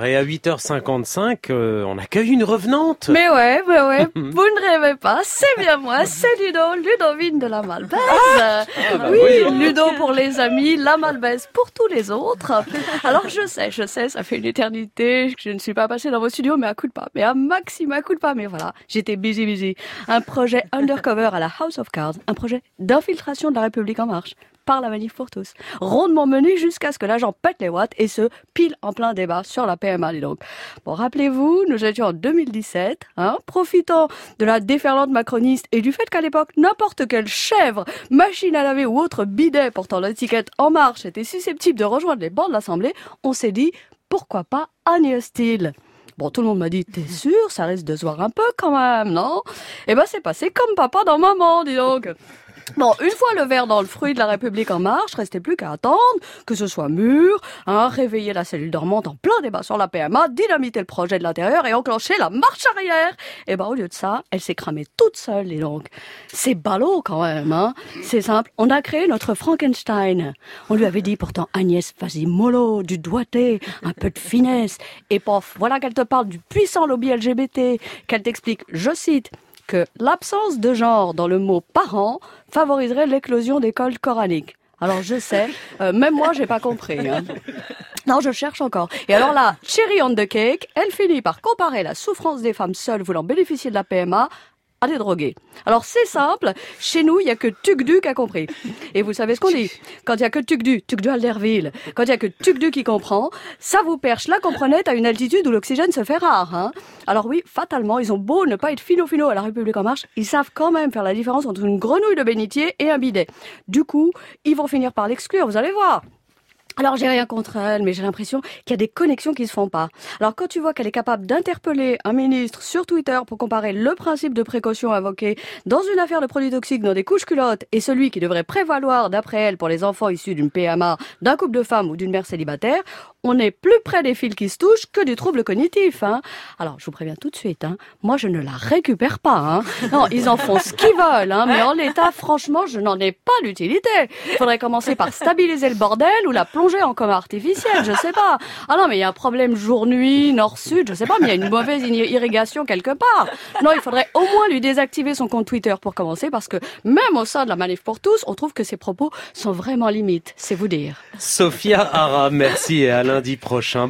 Et à 8h55, euh, on accueille une revenante. Mais ouais, ouais, ouais, vous ne rêvez pas, c'est bien moi, c'est Ludo, Ludovine de la Malbaise. Ah, bah oui, oui. Ludo pour les amis, la Malbaise pour tous les autres. Alors je sais, je sais, ça fait une éternité que je ne suis pas passée dans vos studios, mais à coup de pas, mais à maximum à coup de pas, mais voilà, j'étais busy, busy. Un projet undercover à la House of Cards, un projet d'infiltration de la République en marche par la manif pour tous. Rondement mené jusqu'à ce que l'agent pète les watts et ce pile en plein débat sur la PMA, dis donc. Bon, rappelez-vous, nous étions en 2017, hein, profitant de la déferlante macroniste et du fait qu'à l'époque, n'importe quelle chèvre, machine à laver ou autre bidet portant l'étiquette En Marche était susceptible de rejoindre les bancs de l'Assemblée, on s'est dit, pourquoi pas Agnès Steele Bon, tout le monde m'a dit, t'es sûr, ça risque de se voir un peu quand même, non? Eh ben, c'est passé comme papa dans maman, dis donc. Bon, une fois le verre dans le fruit de la République en marche, restait plus qu'à attendre que ce soit mûr, hein, réveiller la cellule dormante en plein débat sur la PMA, dynamiter le projet de l'intérieur et enclencher la marche arrière. Et ben, au lieu de ça, elle s'est cramée toute seule, et donc. C'est ballot quand même, hein. C'est simple. On a créé notre Frankenstein. On lui avait dit pourtant, Agnès, vas-y, mollo, du doigté, un peu de finesse. Et pof, voilà qu'elle te parle du puissant lobby LGBT, qu'elle t'explique, je cite, que l'absence de genre dans le mot parent favoriserait l'éclosion d'écoles coraniques. Alors je sais, euh, même moi j'ai pas compris. hein. Non, je cherche encore. Et alors là, cherry on the cake, elle finit par comparer la souffrance des femmes seules voulant bénéficier de la PMA à des drogués. Alors c'est simple, chez nous, il y a que Tugdu qui a compris. Et vous savez ce qu'on dit Quand il y a que Tugdu, Tugdu Alderville, quand il y a que Tugdu qui comprend, ça vous perche la comprenette à une altitude où l'oxygène se fait rare. Hein Alors oui, fatalement, ils ont beau ne pas être finaux-finaux à la République en marche, ils savent quand même faire la différence entre une grenouille de bénitier et un bidet. Du coup, ils vont finir par l'exclure, vous allez voir. Alors j'ai rien contre elle, mais j'ai l'impression qu'il y a des connexions qui se font pas. Alors quand tu vois qu'elle est capable d'interpeller un ministre sur Twitter pour comparer le principe de précaution invoqué dans une affaire de produits toxiques dans des couches culottes et celui qui devrait prévaloir d'après elle pour les enfants issus d'une PMA, d'un couple de femmes ou d'une mère célibataire, on est plus près des fils qui se touchent que du trouble cognitif. Hein. Alors je vous préviens tout de suite, hein, moi je ne la récupère pas. Hein. Non, ils en font ce qu'ils veulent, hein, mais en l'état, franchement, je n'en ai pas l'utilité. Il faudrait commencer par stabiliser le bordel ou la plonger en coma artificiel, je sais pas. Ah non, mais il y a un problème jour-nuit, nord-sud, je sais pas, mais il y a une mauvaise ir- irrigation quelque part. Non, il faudrait au moins lui désactiver son compte Twitter pour commencer, parce que même au sein de la manif pour tous, on trouve que ses propos sont vraiment limites, c'est vous dire. Sophia merci et à lundi prochain.